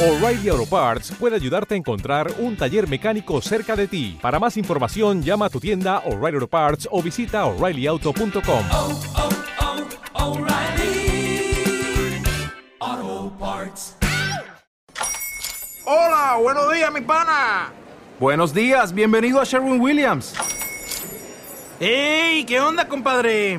O'Reilly Auto Parts puede ayudarte a encontrar un taller mecánico cerca de ti. Para más información, llama a tu tienda O'Reilly Auto Parts o visita oreillyauto.com. oh, oh, O'Reilly. Auto Parts. Hola, buenos días, mi pana. Buenos días, bienvenido a Sherwin Williams. ¡Ey! ¿Qué onda, compadre?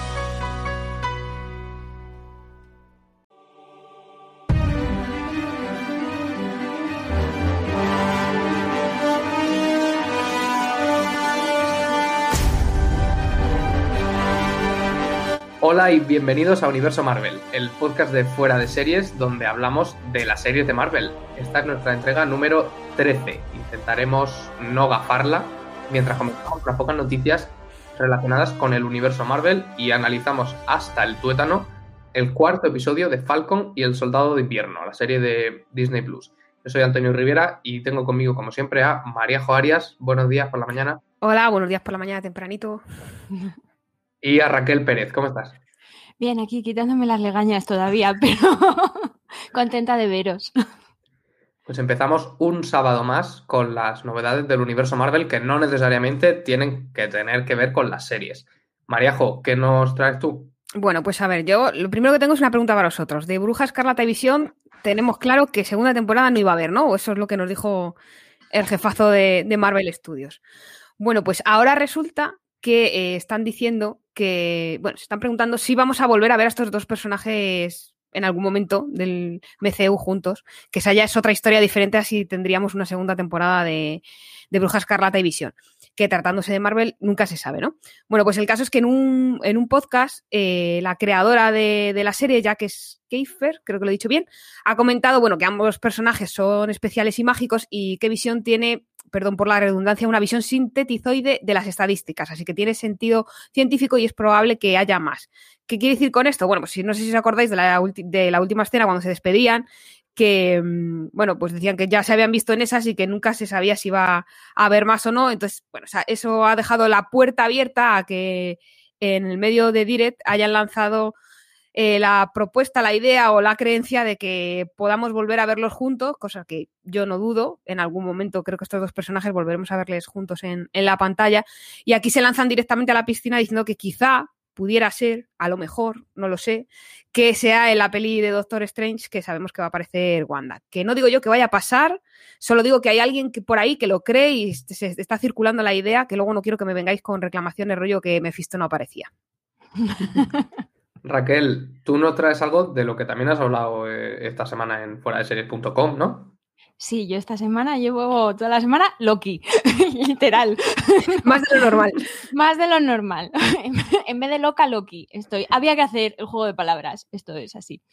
Hola y bienvenidos a Universo Marvel, el podcast de fuera de series donde hablamos de las series de Marvel. Esta es nuestra entrega número 13. Intentaremos no gafarla mientras comentamos unas pocas noticias relacionadas con el universo Marvel y analizamos hasta el tuétano el cuarto episodio de Falcon y el Soldado de Invierno, la serie de Disney Plus. Yo soy Antonio Rivera y tengo conmigo, como siempre, a María Arias. Buenos días por la mañana. Hola, buenos días por la mañana tempranito. Y a Raquel Pérez. ¿Cómo estás? Bien, aquí quitándome las legañas todavía, pero contenta de veros. Pues empezamos un sábado más con las novedades del universo Marvel que no necesariamente tienen que tener que ver con las series. Mariajo, ¿qué nos traes tú? Bueno, pues a ver, yo lo primero que tengo es una pregunta para vosotros. De Bruja Escarlata y Visión tenemos claro que segunda temporada no iba a haber, ¿no? Eso es lo que nos dijo el jefazo de, de Marvel Studios. Bueno, pues ahora resulta que eh, están diciendo que, bueno, se están preguntando si vamos a volver a ver a estos dos personajes en algún momento del MCU juntos, que esa ya es otra historia diferente a si tendríamos una segunda temporada de, de Bruja Escarlata y Visión, que tratándose de Marvel nunca se sabe, ¿no? Bueno, pues el caso es que en un, en un podcast, eh, la creadora de, la serie, Jack Schaefer, creo que lo he dicho bien, ha comentado, bueno, que ambos personajes son especiales y mágicos y que Visión tiene perdón por la redundancia, una visión sintetizoide de las estadísticas, así que tiene sentido científico y es probable que haya más. ¿Qué quiere decir con esto? Bueno, pues si no sé si os acordáis de la, de la última escena cuando se despedían, que, bueno, pues decían que ya se habían visto en esas y que nunca se sabía si iba a haber más o no. Entonces, bueno, o sea, eso ha dejado la puerta abierta a que en el medio de Direct hayan lanzado eh, la propuesta, la idea o la creencia de que podamos volver a verlos juntos, cosa que yo no dudo. En algún momento creo que estos dos personajes volveremos a verles juntos en, en la pantalla. Y aquí se lanzan directamente a la piscina diciendo que quizá pudiera ser, a lo mejor, no lo sé, que sea en la peli de Doctor Strange que sabemos que va a aparecer Wanda. Que no digo yo que vaya a pasar, solo digo que hay alguien que por ahí que lo cree y se está circulando la idea, que luego no quiero que me vengáis con reclamaciones rollo que Mephisto no aparecía. Raquel, tú nos traes algo de lo que también has hablado eh, esta semana en fuera de series.com, ¿no? Sí, yo esta semana llevo toda la semana Loki, literal. Más de lo normal. Más de lo normal. en vez de loca, Loki. Estoy. Había que hacer el juego de palabras. Esto es así.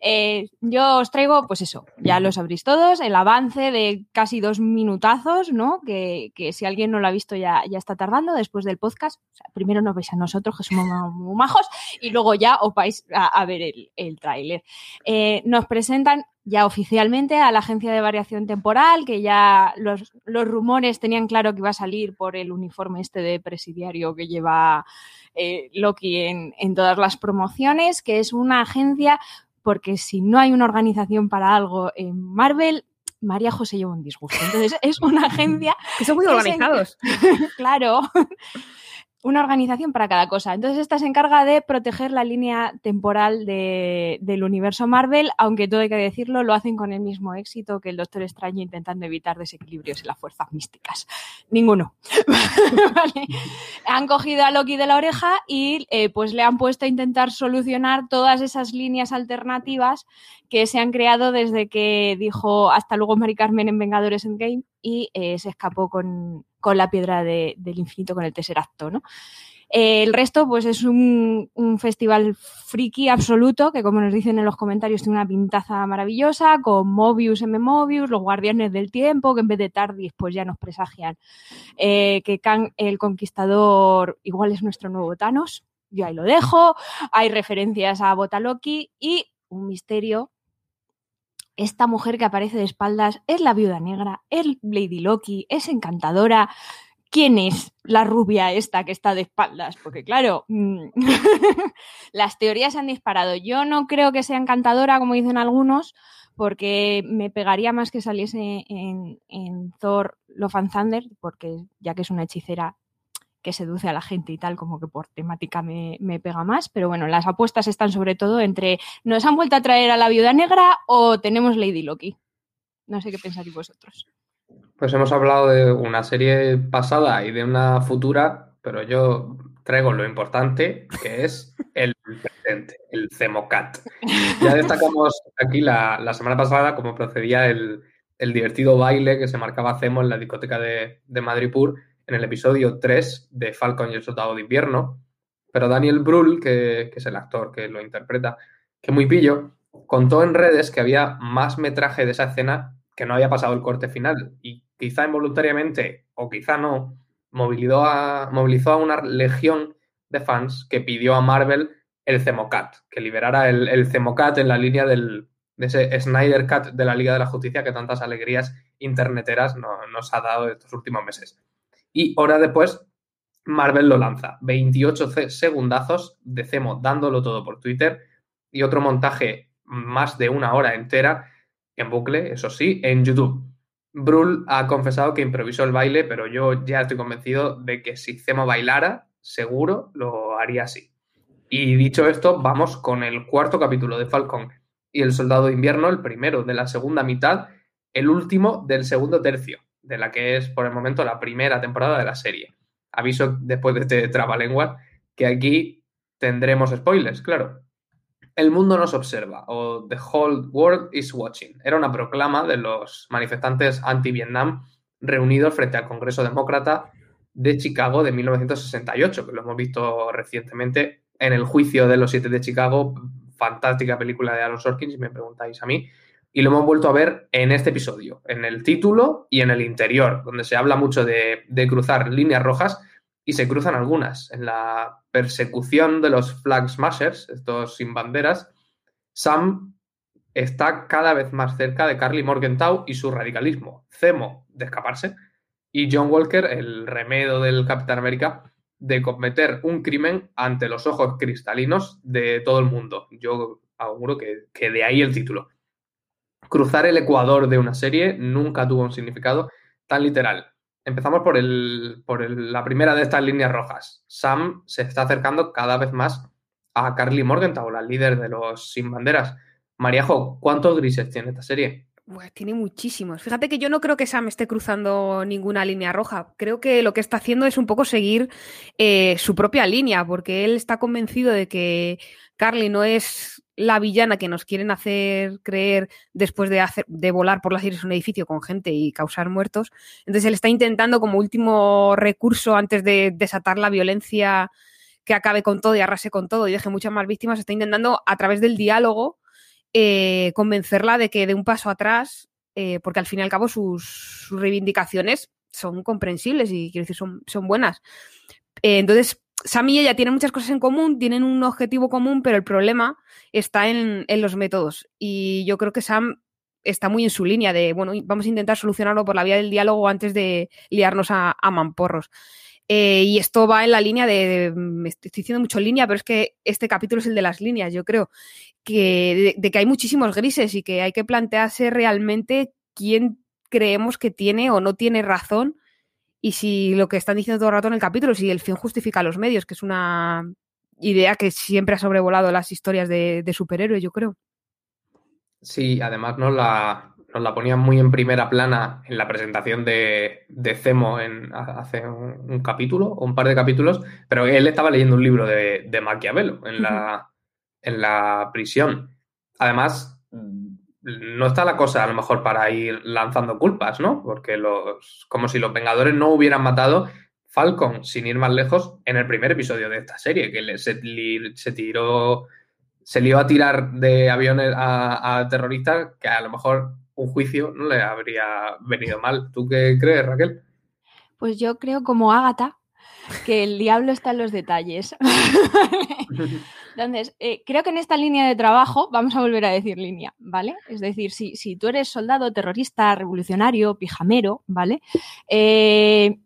Eh, yo os traigo, pues eso, ya lo sabréis todos, el avance de casi dos minutazos, ¿no? Que, que si alguien no lo ha visto ya, ya está tardando después del podcast. O sea, primero nos veis a nosotros, que somos muy majos, y luego ya os vais a, a ver el, el tráiler. Eh, nos presentan ya oficialmente a la agencia de variación temporal, que ya los, los, rumores tenían claro que iba a salir por el uniforme este de presidiario que lleva eh, Loki en, en, todas las promociones, que es una agencia, porque si no hay una organización para algo en Marvel, María José lleva un disgusto. Entonces, es una agencia... que son muy organizados. claro una organización para cada cosa. Entonces, esta se encarga de proteger la línea temporal de, del universo Marvel, aunque todo hay que decirlo, lo hacen con el mismo éxito que el Doctor Extraño intentando evitar desequilibrios en las fuerzas místicas. Ninguno. vale. Han cogido a Loki de la oreja y eh, pues le han puesto a intentar solucionar todas esas líneas alternativas que se han creado desde que dijo hasta luego Mari Carmen en Vengadores Endgame y eh, se escapó con, con la piedra de, del infinito, con el Tesseracto, ¿no? El resto, pues es un, un, festival friki absoluto, que como nos dicen en los comentarios, tiene una pintaza maravillosa, con Mobius, M. Mobius, los Guardianes del Tiempo, que en vez de Tardis, pues ya nos presagian eh, que Kang el Conquistador igual es nuestro nuevo Thanos. Yo ahí lo dejo. Hay referencias a Botaloki y un misterio. Esta mujer que aparece de espaldas es la viuda negra, es Lady Loki, es encantadora. ¿Quién es la rubia esta que está de espaldas? Porque claro, mm, las teorías se han disparado. Yo no creo que sea encantadora, como dicen algunos, porque me pegaría más que saliese en, Thor Love Thunder, porque ya que es una hechicera que seduce a la gente y tal, como que por temática me, me pega más. Pero bueno, las apuestas están sobre todo entre ¿nos han vuelto a traer a la viuda negra o tenemos Lady Loki? No sé qué pensáis vosotros. Pues hemos hablado de una serie pasada y de una futura, pero yo traigo lo importante, que es el presente, el Cemocat. Ya destacamos aquí la, la semana pasada cómo procedía el, el divertido baile que se marcaba Cemo en la discoteca de, de Madripur en el episodio 3 de Falcon y el Soldado de Invierno. Pero Daniel Brühl, que, es el actor que lo interpreta, que muy pillo, contó en redes que había más metraje de esa escena que no había pasado el corte final y quizá involuntariamente o quizá no, movilizó a, movilizó a una legión de fans que pidió a Marvel el Cemocat, que liberara el, el Cemocat en la línea del, de ese Snyder Cut de la Liga de la Justicia que tantas alegrías interneteras no- nos ha dado estos últimos meses. Y horas después, Marvel lo lanza. 28 ce- segundazos de Cemo dándolo todo por Twitter y otro montaje más de una hora entera en bucle, eso sí, en YouTube. Brul ha confesado que improvisó el baile, pero yo ya estoy convencido de que si Cemo bailara, seguro lo haría así. Y dicho esto, vamos con el cuarto capítulo de Falcon y el Soldado de Invierno, el primero de la segunda mitad, el último del segundo tercio, de la que es por el momento la primera temporada de la serie. Aviso después de este trabalengua que aquí tendremos spoilers, claro. El mundo nos observa, o The Whole World is Watching. Era una proclama de los manifestantes anti-Vietnam reunidos frente al Congreso Demócrata de Chicago de 1968, que lo hemos visto recientemente en el juicio de los siete de Chicago, fantástica película de Aaron Sorkin, si me preguntáis a mí, y lo hemos vuelto a ver en este episodio, en el título y en el interior, donde se habla mucho de, cruzar líneas rojas y se cruzan algunas. En la persecución de los Flag Smashers, estos sin banderas, Sam está cada vez más cerca de Carly Morgenthau y su radicalismo. Cemo de escaparse y John Walker, el remedo del Capitán América, de cometer un crimen ante los ojos cristalinos de todo el mundo. Yo auguro que de ahí el título. Cruzar el ecuador de una serie nunca tuvo un significado tan literal. Empezamos por, el, por la primera de estas líneas rojas. Sam se está acercando cada vez más a Carly Morgenthau, la líder de los Sin Banderas. Mariajo, ¿cuántos grises tiene esta serie? Buah, tiene muchísimos. Fíjate que yo no creo que Sam esté cruzando ninguna línea roja. Creo que lo que está haciendo es un poco seguir eh, su propia línea, porque él está convencido de que Carly no es la villana que nos quieren hacer creer después de, hacer, de volar por las aires un edificio con gente y causar muertos. Entonces él está intentando como último recurso antes de desatar la violencia que acabe con todo y arrase con todo y deje muchas más víctimas, está intentando a través del diálogo eh, convencerla de que de un paso atrás, eh, porque al fin y al cabo sus, sus reivindicaciones son comprensibles y quiero decir, son, son buenas. Eh, entonces, Sam y ella tienen muchas cosas en común, tienen un objetivo común, pero el problema está en, en los métodos. Y yo creo que Sam está muy en su línea de, bueno, vamos a intentar solucionarlo por la vía del diálogo antes de liarnos a, a mamporros. Eh, y esto va en la línea de, me estoy diciendo mucho línea, pero es que este capítulo es el de las líneas, yo creo, que de, de que hay muchísimos grises y que hay que plantearse realmente quién creemos que tiene o no tiene razón y si lo que están diciendo todo el rato en el capítulo, si el fin justifica los medios, que es una idea que siempre ha sobrevolado las historias de, de superhéroes, yo creo. Sí, además nos la, nos la ponían muy en primera plana en la presentación de, de Cemo en, hace un, un capítulo o un par de capítulos, pero él estaba leyendo un libro de, de Maquiavelo en la, en la prisión. Además, no está la cosa a lo mejor para ir lanzando culpas, ¿no? Porque los, como si los Vengadores no hubieran matado Falcon, sin ir más lejos, en el primer episodio de esta serie, que le- se, li- se tiró, se lió a tirar de aviones a, a terroristas, que a lo mejor un juicio no le habría venido mal. ¿Tú qué crees, Raquel? Pues yo creo como Ágata que el diablo está en los detalles. Entonces, eh, creo que en esta línea de trabajo, vamos a volver a decir línea, ¿vale? Es decir, si, si tú eres soldado, terrorista, revolucionario, pijamero, ¿vale? Eh,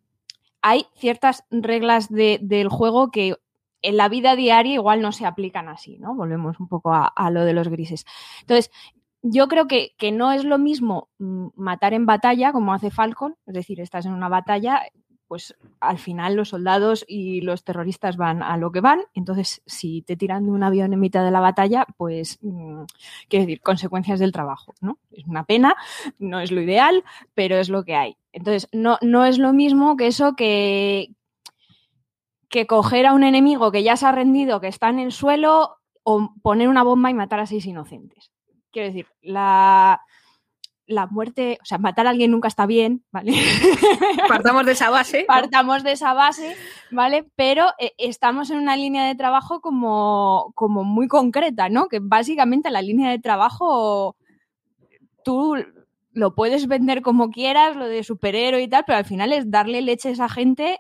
hay ciertas reglas de- del juego que en la vida diaria igual no se aplican así, ¿no? Volvemos un poco a, a lo de los grises. Entonces, yo creo que, que no es lo mismo mm, matar en batalla como hace Falcon, es decir, estás en una batalla, pues al final los soldados y los terroristas van a lo que van, entonces si te tiran de un avión en mitad de la batalla, pues mm, quiero decir, consecuencias del trabajo, ¿no? Es una pena, no es lo ideal, pero es lo que hay. Entonces, no, no es lo mismo que eso que, que coger a un enemigo que ya se ha rendido, que está en el suelo, o poner una bomba y matar a seis inocentes. Quiero decir, la, la muerte, o sea, matar a alguien nunca está bien, ¿vale? Partamos de esa base. ¿no? Partamos de esa base, ¿vale? Pero eh, estamos en una línea de trabajo como, como muy concreta, ¿no? Que básicamente la línea de trabajo tú lo puedes vender como quieras, lo de superhéroe y tal, pero al final es darle leche a esa gente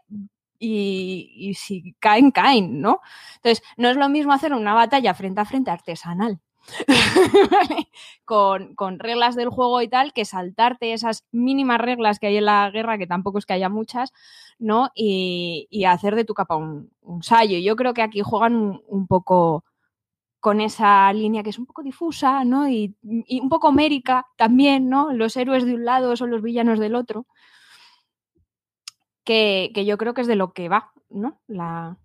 y, y si caen, caen, ¿no? Entonces, no es lo mismo hacer una batalla frente a frente artesanal. con, con reglas del juego y tal, que saltarte esas mínimas reglas que hay en la guerra, que tampoco es que haya muchas, ¿no? Y, y hacer de tu capa un, un sallo. Yo creo que aquí juegan un, poco con esa línea que es un poco difusa, ¿no? Y, y un poco mérica también, ¿no? Los héroes de un lado son los villanos del otro. Que, que yo creo que es de lo que va, ¿no? La,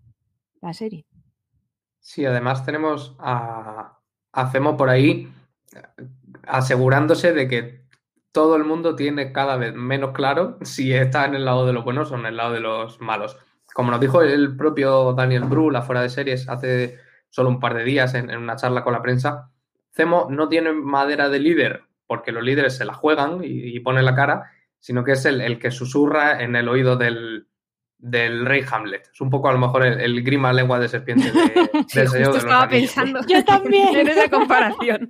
la serie. Sí, además tenemos a, a Zemo por ahí asegurándose de que todo el mundo tiene cada vez menos claro si está en el lado de los buenos o en el lado de los malos. Como nos dijo el propio Daniel Brühl, fuera de series, hace solo un par de días en, una charla con la prensa, Zemo no tiene madera de líder porque los líderes se la juegan y, y ponen la cara, sino que es el, el que susurra en el oído del, del rey Hamlet. Es un poco a lo mejor el, el grima lengua de serpiente de, Sí, Señor los estaba Anillos. pensando Yo también. en esa comparación.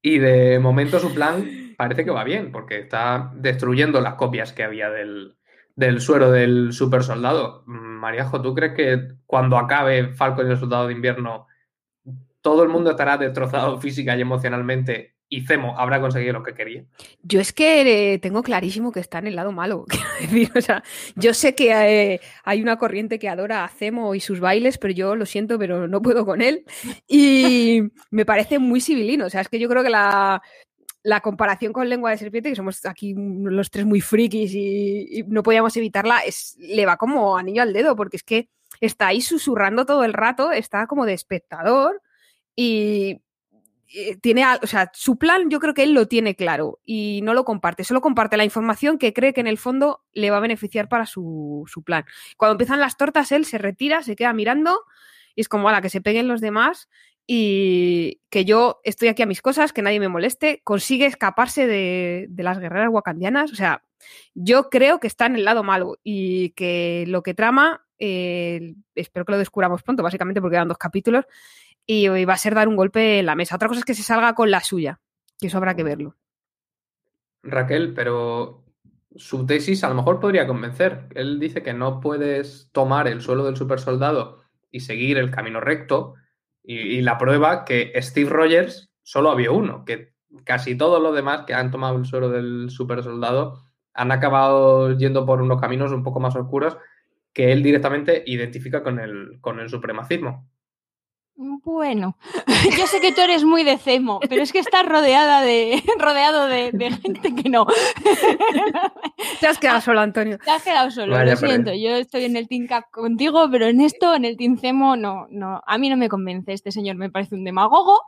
Y de momento su plan parece que va bien, porque está destruyendo las copias que había del, del suero del super soldado. Mariajo, ¿tú crees que cuando acabe Falcon y el soldado de invierno todo el mundo estará destrozado física y emocionalmente y Zemo habrá conseguido lo que quería? Yo es que eh, tengo clarísimo que está en el lado malo. o sea, yo sé que eh, hay una corriente que adora a Zemo y sus bailes, pero yo lo siento, pero no puedo con él. Y me parece muy civilino. O sea, es que yo creo que la, la comparación con lengua de serpiente, que somos aquí los tres muy frikis y, y no podíamos evitarla, es, le va como anillo al dedo, porque es que está ahí susurrando todo el rato, está como de espectador y tiene, al- o sea, su plan yo creo que él lo tiene claro y no lo comparte, solo comparte la información que cree que en el fondo le va a beneficiar para su, su plan. Cuando empiezan las tortas, él se retira, se queda mirando y es como, a que se peguen los demás y que yo estoy aquí a mis cosas, que nadie me moleste, consigue escaparse de, de las guerreras wakandianas, o sea, yo creo que está en el lado malo y que lo que trama, eh, espero que lo descubramos pronto, básicamente porque quedan dos capítulos, y va a ser dar un golpe en la mesa. Otra cosa es que se salga con la suya, que eso habrá que verlo. Raquel, pero su tesis a lo mejor podría convencer. Él dice que no puedes tomar el suelo del super soldado y seguir el camino recto. Y, y la prueba que Steve Rogers solo había uno, que casi todos los demás que han tomado el suelo del super soldado han acabado yendo por unos caminos un poco más oscuros que él directamente identifica con el, con el supremacismo. Bueno, yo sé que tú eres muy de Cemo, pero es que estás rodeada de, rodeado de, de gente que no. Te has quedado solo, Antonio. Te has quedado solo, Vaya lo siento. Yo estoy en el Team Cap contigo, pero en esto, en el Team Cemo, no, no. A mí no me convence. Este señor me parece un demagogo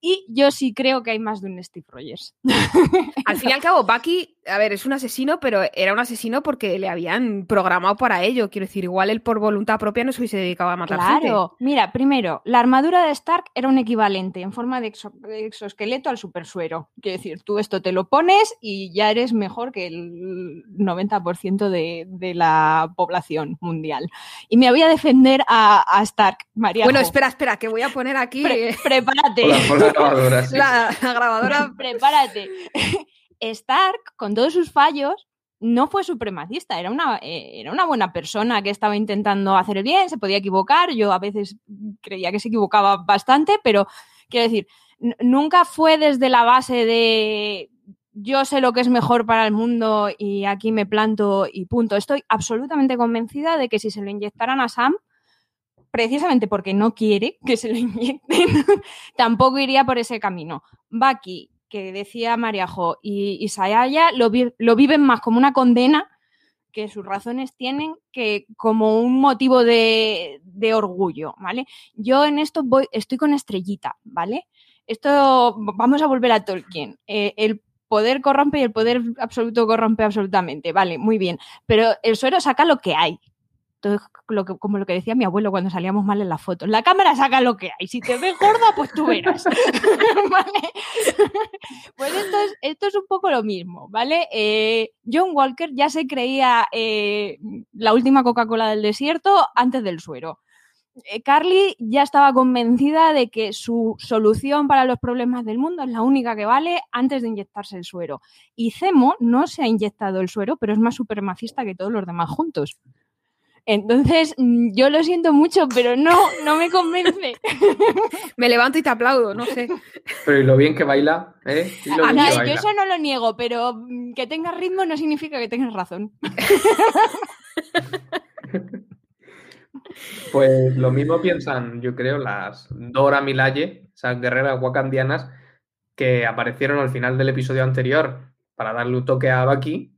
y yo sí creo que hay más de un Steve Rogers. Al fin y al cabo, Bucky, a ver, es un asesino, pero era un asesino porque le habían programado para ello. Quiero decir, igual él por voluntad propia no se hubiese dedicado a matar gente. Claro, mira, primero, la armadura de Stark era un equivalente en forma de, exo- de exoesqueleto al supersuero. Quiero decir, tú esto te lo pones y ya eres mejor que el 90% de, de la población mundial. Y me voy a defender a, a Stark, María. Bueno, espera, espera, que voy a poner aquí eh, prepárate. La grabadora, sí. la, la grabadora. Prepárate. Stark, con todos sus fallos, no fue supremacista, era una, eh, era una buena persona que estaba intentando hacer el bien, se podía equivocar, yo a veces creía que se equivocaba bastante, pero quiero decir, nunca fue desde la base de yo sé lo que es mejor para el mundo y aquí me planto y punto. Estoy absolutamente convencida de que si se lo inyectaran a Sam, precisamente porque no quiere que se lo inyecten, tampoco iría por ese camino. Bucky, que decía Mariajo, y, Sayaya lo, lo viven más como una condena que sus razones tienen que como un motivo de, de orgullo, ¿vale? Yo en esto voy, estoy con estrellita, ¿vale? Esto, vamos a volver a Tolkien. Eh, el poder corrompe y el poder absoluto corrompe absolutamente, vale, muy bien. Pero el suero saca lo que hay. Lo que, como lo que decía mi abuelo cuando salíamos mal en las fotos. La cámara saca lo que hay. Si te ves gorda, pues tú verás. ¿Vale? Pues esto es, un poco lo mismo, ¿vale? Eh, John Walker ya se creía eh, la última Coca-Cola del desierto antes del suero. Eh, Carly ya estaba convencida de que su solución para los problemas del mundo es la única que vale antes de inyectarse el suero. Y Zemo no se ha inyectado el suero, pero es más supremacista que todos los demás juntos. Entonces, mm, yo lo siento mucho, pero no, no me convence. Me levanto y te aplaudo, no sé. Pero y lo bien que baila, ¿eh? Y lo Ah, bien no, que yo baila. eso no lo niego, pero mm, que tengas ritmo no significa que tengas razón. Pues lo mismo piensan, yo creo, las Dora Milaje, esas guerreras wakandianas que aparecieron al final del episodio anterior para darle un toque a Bucky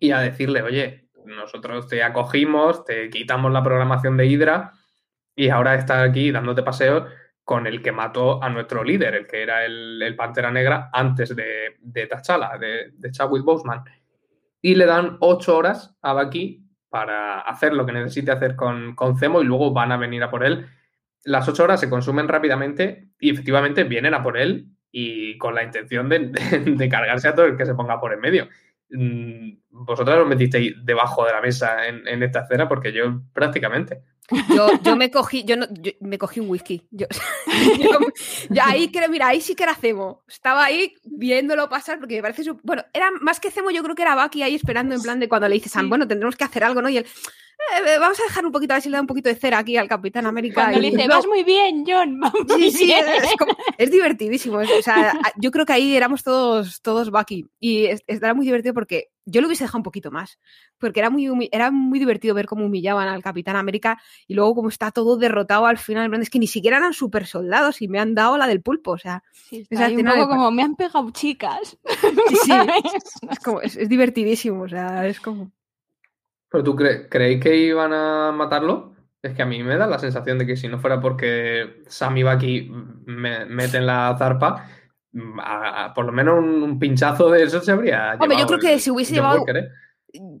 y a decirle, oye, nosotros te acogimos, te quitamos la programación de Hydra y ahora estás aquí dándote paseos con el que mató a nuestro líder, el que era el, el Pantera Negra antes de, de T'Challa, de, de Chadwick Boseman. Y le dan ocho horas a Bucky para hacer lo que necesite hacer con, con Zemo y luego van a venir a por él. Las ocho horas se consumen rápidamente y efectivamente vienen a por él y con la intención de, de- de cargarse a todo el que se ponga por en medio. Mm, Vosotras os metisteis debajo de la mesa en, en esta escena porque yo prácticamente. Yo, yo me cogí, yo, no, yo me cogí un whisky. Yo, yo- ahí creo, mira, ahí sí que era Cemo. Estaba ahí viéndolo pasar porque me parece su- bueno, era más que Cemo, yo creo que era Bucky ahí esperando en plan de cuando le dice Sam, Sí. bueno, tendremos que hacer algo, ¿no? Y él, "Eh, vamos a dejar un poquito, a ver si le da un poquito de cera aquí al Capitán América. Cuando y le dice, vas muy bien, John, vas muy Sí, sí, bien". es, como- es divertidísimo. es- o sea, yo creo que ahí éramos todos, todos Bucky. Y es- es- era muy divertido porque yo lo hubiese dejado un poquito más. Porque era muy, era muy divertido ver cómo humillaban al Capitán América y luego cómo está todo derrotado al final. Es que ni siquiera eran super soldados y me han dado la del pulpo. O sea, Sí, un poco de- como, me han pegado chicas. sí, es, como, es, es divertidísimo. O sea, es como. ¿Pero tú cre- creéis que iban a matarlo? Es que a mí me da la sensación de que si no fuera porque Sam y Bucky me meten la zarpa, a- a- por lo menos un, un pinchazo de eso se habría Hombre, yo creo que el si hubiese llevado- Walker, ¿eh?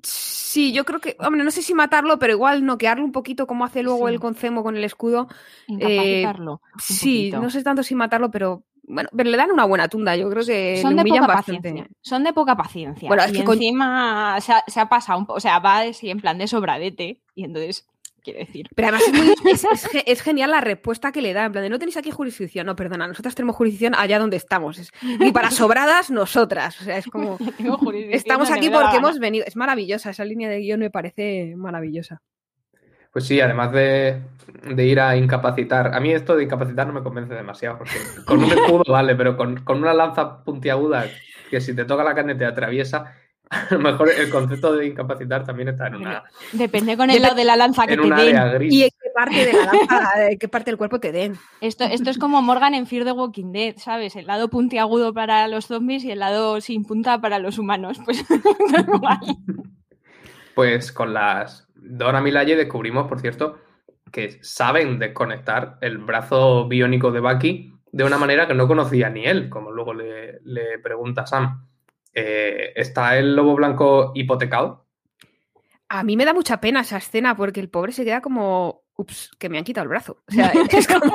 Sí, yo creo que. Hombre, no sé si matarlo, pero igual noquearlo un poquito como hace luego Sí. el concemo con el escudo. Incapacitarlo. un Sí, poquito. no sé tanto si matarlo, pero bueno, pero le dan una buena tunda. Yo creo que Son de poca bastante. paciencia. Son de poca paciencia. Bueno, es y que con- encima se, ha, se ha pasado un poco. O sea, va así en plan de sobradete. Y entonces, quiero decir. Pero además es, muy- es- es ge- es genial la respuesta que le da. En plan, de, no tenéis aquí jurisdicción. No, perdona, nosotras tenemos jurisdicción allá donde estamos. Es- y para sobradas, nosotras. O sea, es como. Estamos aquí porque hemos venido. Es maravillosa. Esa línea de guion me parece maravillosa. Pues sí, además de, de ir a incapacitar. A mí esto de incapacitar no me convence demasiado, porque con un escudo vale, pero con, con una lanza puntiaguda que si te toca la carne te atraviesa, a lo mejor el concepto de incapacitar también está en una, Depende con el lado de la lanza que en te den. gris. Y en qué parte de la lanza, de qué parte del cuerpo te den. Esto, esto es como Morgan en Fear the Walking Dead, ¿sabes? El lado puntiagudo para los zombies y el lado sin punta para los humanos. Pues. Pues con las Dora Milaje descubrimos, por cierto, que saben desconectar el brazo biónico de Bucky de una manera que no conocía ni él, como luego le, le pregunta Sam. Eh, ¿Está el lobo blanco hipotecado? A mí me da mucha pena esa escena porque el pobre se queda como, ups, que me han quitado el brazo. O sea, es como,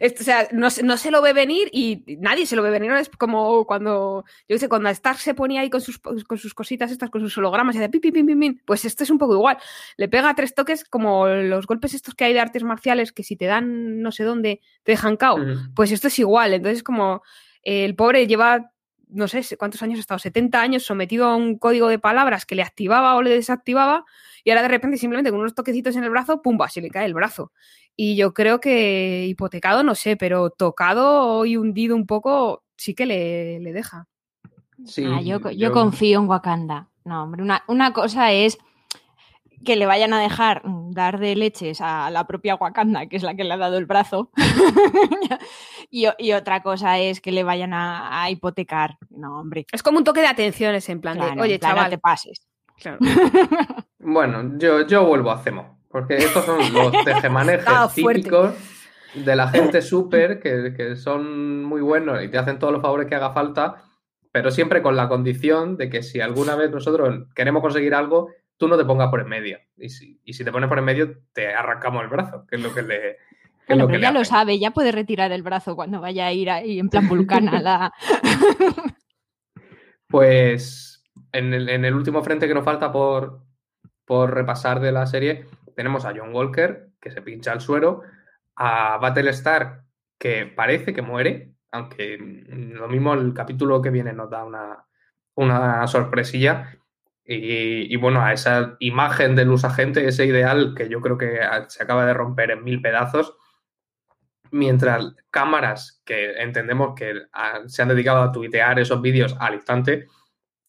es- o sea no, se- no se lo ve venir y nadie se lo ve venir. ¿no? Es como cuando, yo qué sé, cuando Stark se ponía ahí con sus, con sus cositas estas, con sus hologramas y hace pim, pim, pim, pim, pim, pues esto es un poco igual. Le pega tres toques como los golpes estos que hay de artes marciales que si te dan no sé dónde te dejan cao. Pues esto es igual. Entonces, como eh, el pobre lleva no sé cuántos años ha estado, 70 años sometido a un código de palabras que le activaba o le desactivaba y ahora de repente simplemente con unos toquecitos en el brazo, ¡pumba! se le cae el brazo. Y yo creo que hipotecado, no sé, pero tocado y hundido un poco, sí que le, le deja. Sí, Ah, yo, yo confío en Wakanda. No, hombre, una, una cosa es que le vayan a dejar dar de leches a la propia Wakanda, que es la que le ha dado el brazo. y, otra cosa es que le vayan a, a hipotecar. No, hombre. Es como un toque de atención, es en plan claro, de, oye, no chaval. te pases. Claro. Bueno, yo, yo vuelvo a Cemo, porque estos son los tejemanejes típicos de la gente súper que, que son muy buenos y te hacen todos los favores que haga falta, pero siempre con la condición de que si alguna vez nosotros queremos conseguir algo, tú no te pongas por en medio. Y si, y si te pones por en medio, te arrancamos el brazo, que es lo que le. Bueno, lo que pero ya lo sabe, ya puede retirar el brazo cuando vaya a ir ahí en plan vulcana. la... Pues en el, en el último frente que nos falta por, por repasar de la serie, tenemos a John Walker, que se pincha el suero, a Battlestar, que parece que muere, aunque mm, lo mismo el capítulo que viene nos da una, una sorpresilla. Y, bueno, a esa imagen del usagente, ese ideal que yo creo que se acaba de romper en mil pedazos, mientras cámaras que entendemos que se han dedicado a tuitear esos vídeos al instante,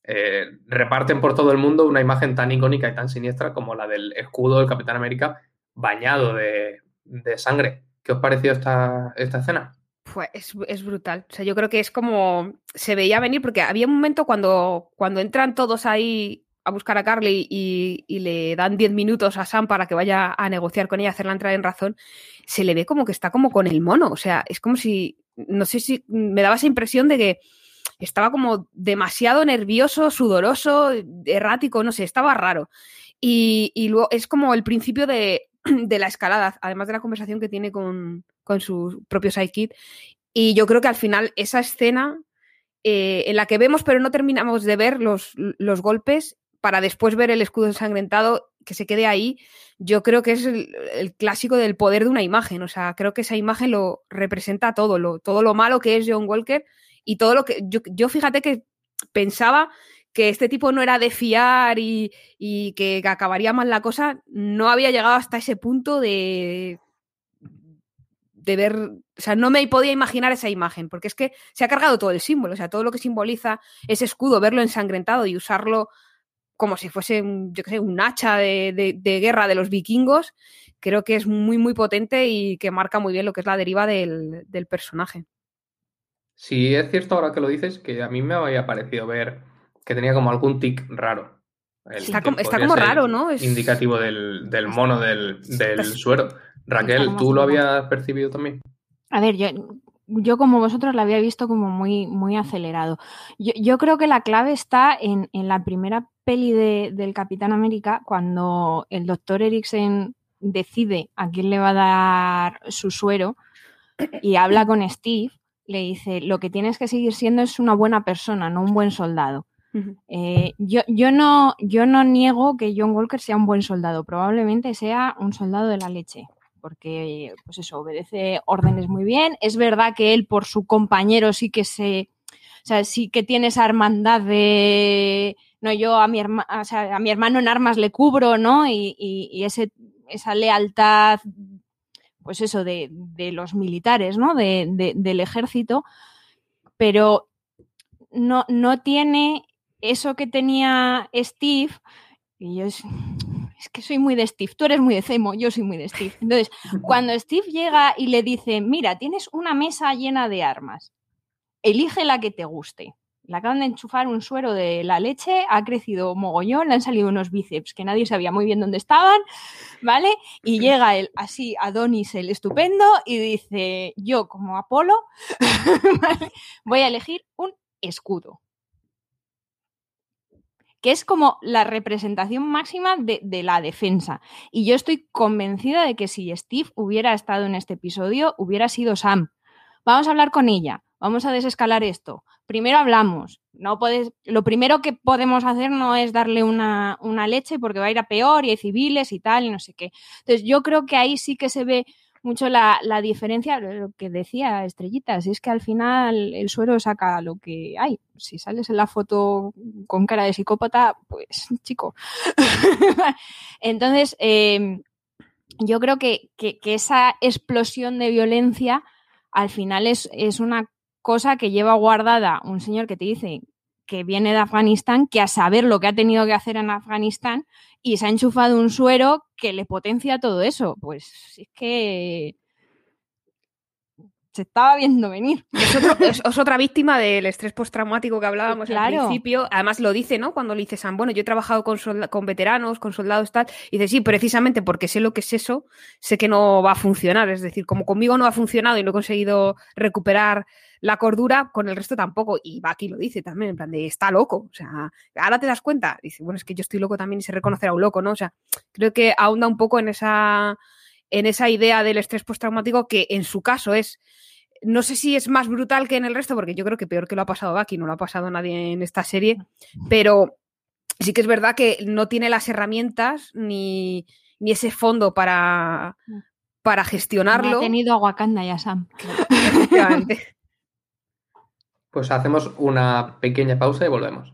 eh, reparten por todo el mundo una imagen tan icónica y tan siniestra como la del escudo del Capitán América bañado de, de sangre. ¿Qué os pareció esta, esta escena? Pues es, brutal. O sea, yo creo que es como. Se veía venir, porque había un momento cuando, cuando entran todos ahí a buscar a Carly y, y le dan 10 minutos a Sam para que vaya a negociar con ella, hacerla entrar en razón, se le ve como que está como con el mono. O sea, es como si. No sé si. Me daba esa impresión de que estaba como demasiado nervioso, sudoroso, errático, no sé, estaba raro. Y, y luego es como el principio de, de la escalada, además de la conversación que tiene con, con su propio sidekick. Y yo creo que al final esa escena eh, en la que vemos pero no terminamos de ver los, los golpes para después ver el escudo ensangrentado que se quede ahí, yo creo que es el, el clásico del poder de una imagen. O sea, creo que esa imagen lo representa todo, lo, todo lo malo que es John Walker y todo lo que. Yo, yo fíjate que pensaba que este tipo no era de fiar y, y que acabaría mal la cosa, no había llegado hasta ese punto de, de ver, o sea, no me podía imaginar esa imagen, porque es que se ha cargado todo el símbolo, o sea, todo lo que simboliza ese escudo, verlo ensangrentado y usarlo como si fuese, un, yo qué sé, un hacha de, de, de, guerra de los vikingos, creo que es muy, muy potente y que marca muy bien lo que es la deriva del, del personaje. Sí, es cierto ahora que lo dices, que a mí me había parecido ver que tenía como algún tic raro. El, está, como, está como raro, ¿no? Es... Indicativo del, del mono del, del suero. Raquel, ¿tú lo habías percibido también? A ver, yo, yo como vosotros lo había visto como muy, muy acelerado. Yo, yo creo que la clave está en, en la primera peli de, del Capitán América, cuando el doctor Eriksen decide a quién le va a dar su suero y habla con Steve, le dice, lo que tienes que seguir siendo es una buena persona, no un buen soldado. Uh -huh. eh, yo, yo, no, yo no niego que John Walker sea un buen soldado, probablemente sea un soldado de la leche, porque pues eso, obedece órdenes muy bien. Es verdad que él por su compañero sí que se, o sea, sí que tiene esa hermandad de, no, yo a mi, herma, o sea, a mi hermano en armas le cubro, ¿no? Y, y, esa lealtad, pues eso, de, de los militares, ¿no? De, de, del ejército, pero no, no tiene eso que tenía Steve, y yo es, que soy muy de Steve, tú eres muy de Cemo, yo soy muy de Steve. Entonces, cuando Steve llega y le dice, mira, tienes una mesa llena de armas, elige la que te guste. Le acaban de enchufar un suero de la leche, ha crecido mogollón, le han salido unos bíceps que nadie sabía muy bien dónde estaban, ¿vale? Y llega él así, Adonis el estupendo, y dice, yo como Apolo, ¿vale? voy a elegir un escudo que es como la representación máxima de, la defensa. Y yo estoy convencida de que si Steve hubiera estado en este episodio, hubiera sido Sam. Vamos a hablar con ella, vamos a desescalar esto. Primero hablamos. No puedes, lo primero que podemos hacer no es darle una, una leche porque va a ir a peor y hay civiles y tal y no sé qué. Entonces yo creo que ahí sí que se ve mucho la, la diferencia, lo que decía Estrellitas, es que al final el suero saca lo que hay. Si sales en la foto con cara de psicópata, pues chico. Entonces, eh, yo creo que, que, que esa explosión de violencia al final es, es una cosa que lleva guardada un señor que te dice que viene de Afganistán, que a saber lo que ha tenido que hacer en Afganistán y se ha enchufado un suero que le potencia todo eso. Pues es que se estaba viendo venir. Es, otro- es- es otra víctima del estrés postraumático que hablábamos al Claro. principio. Además lo dice, ¿no? Cuando le dice Sam, bueno, yo he trabajado con, veteranos, con soldados, tal. Y dice, sí, precisamente porque sé lo que es eso, sé que no va a funcionar. Es decir, como conmigo no ha funcionado y no he conseguido recuperar la cordura, con el resto tampoco. Y Bucky lo dice también, en plan de, está loco. O sea, ahora te das cuenta. Dice, bueno, es que yo estoy loco también y se reconocer a un loco, ¿no? O sea, creo que ahonda un poco en esa, en esa idea del estrés postraumático que en su caso es no sé si es más brutal que en el resto, porque yo creo que peor que lo ha pasado Bucky, no lo ha pasado nadie en esta serie, pero sí que es verdad que no tiene las herramientas ni, ni ese fondo para, para No gestionarlo. ha tenido a Wakanda y a Sam. Pues hacemos una pequeña pausa y volvemos.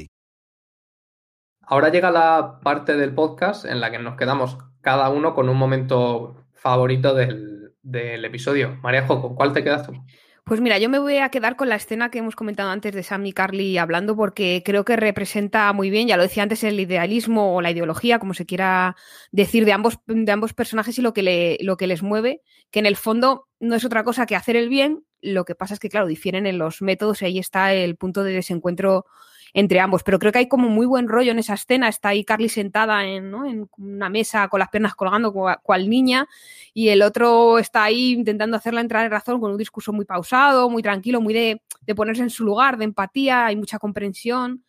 Ahora llega la parte del podcast en la que nos quedamos cada uno con un momento favorito del, del episodio. Maríajo, ¿con cuál te quedas tú? Pues mira, yo me voy a quedar con la escena que hemos comentado antes de Sam y Carly hablando porque creo que representa muy bien, ya lo decía antes, el idealismo o la ideología, como se quiera decir, de ambos, de ambos personajes y lo que, lo que les mueve, que en el fondo no es otra cosa que hacer el bien, lo que pasa es que, claro, difieren en los métodos y ahí está el punto de desencuentro entre ambos. Pero creo que hay como muy buen rollo en esa escena. Está ahí Carly sentada en, una mesa con las piernas colgando cual, niña y el otro está ahí intentando hacerla entrar en razón con un discurso muy pausado, muy tranquilo, muy de, de ponerse en su lugar, de empatía, hay mucha comprensión.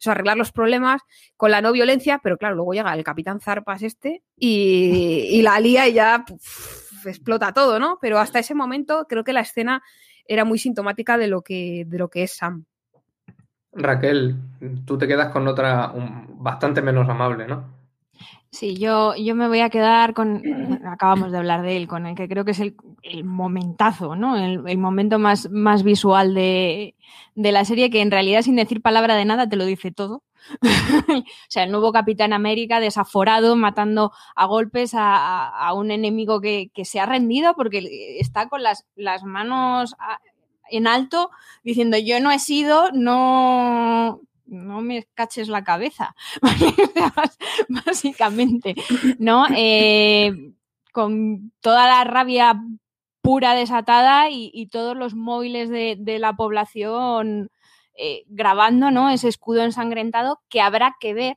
Eso, arreglar los problemas con la no violencia, pero claro, luego llega el capitán Zarpas este y, la lía y ya explota todo, ¿no? Pero hasta ese momento creo que la escena era muy sintomática de lo que, de lo que es Sam. Raquel, tú te quedas con otra bastante menos amable, ¿no? Sí, yo, yo me voy a quedar con, acabamos de hablar de él, con el que creo que es el, el momentazo, ¿no? El, momento más, más visual de, de la serie, que en realidad sin decir palabra de nada te lo dice todo. o sea, el nuevo Capitán América desaforado, matando a golpes a, a- a un enemigo que, que se ha rendido porque está con las, las manos en alto diciendo yo no he sido, no, no me caches la cabeza. Básicamente, ¿no? Eh, con toda la rabia pura desatada y, todos los móviles de, de la población eh, grabando, ¿no? Ese escudo ensangrentado que habrá que ver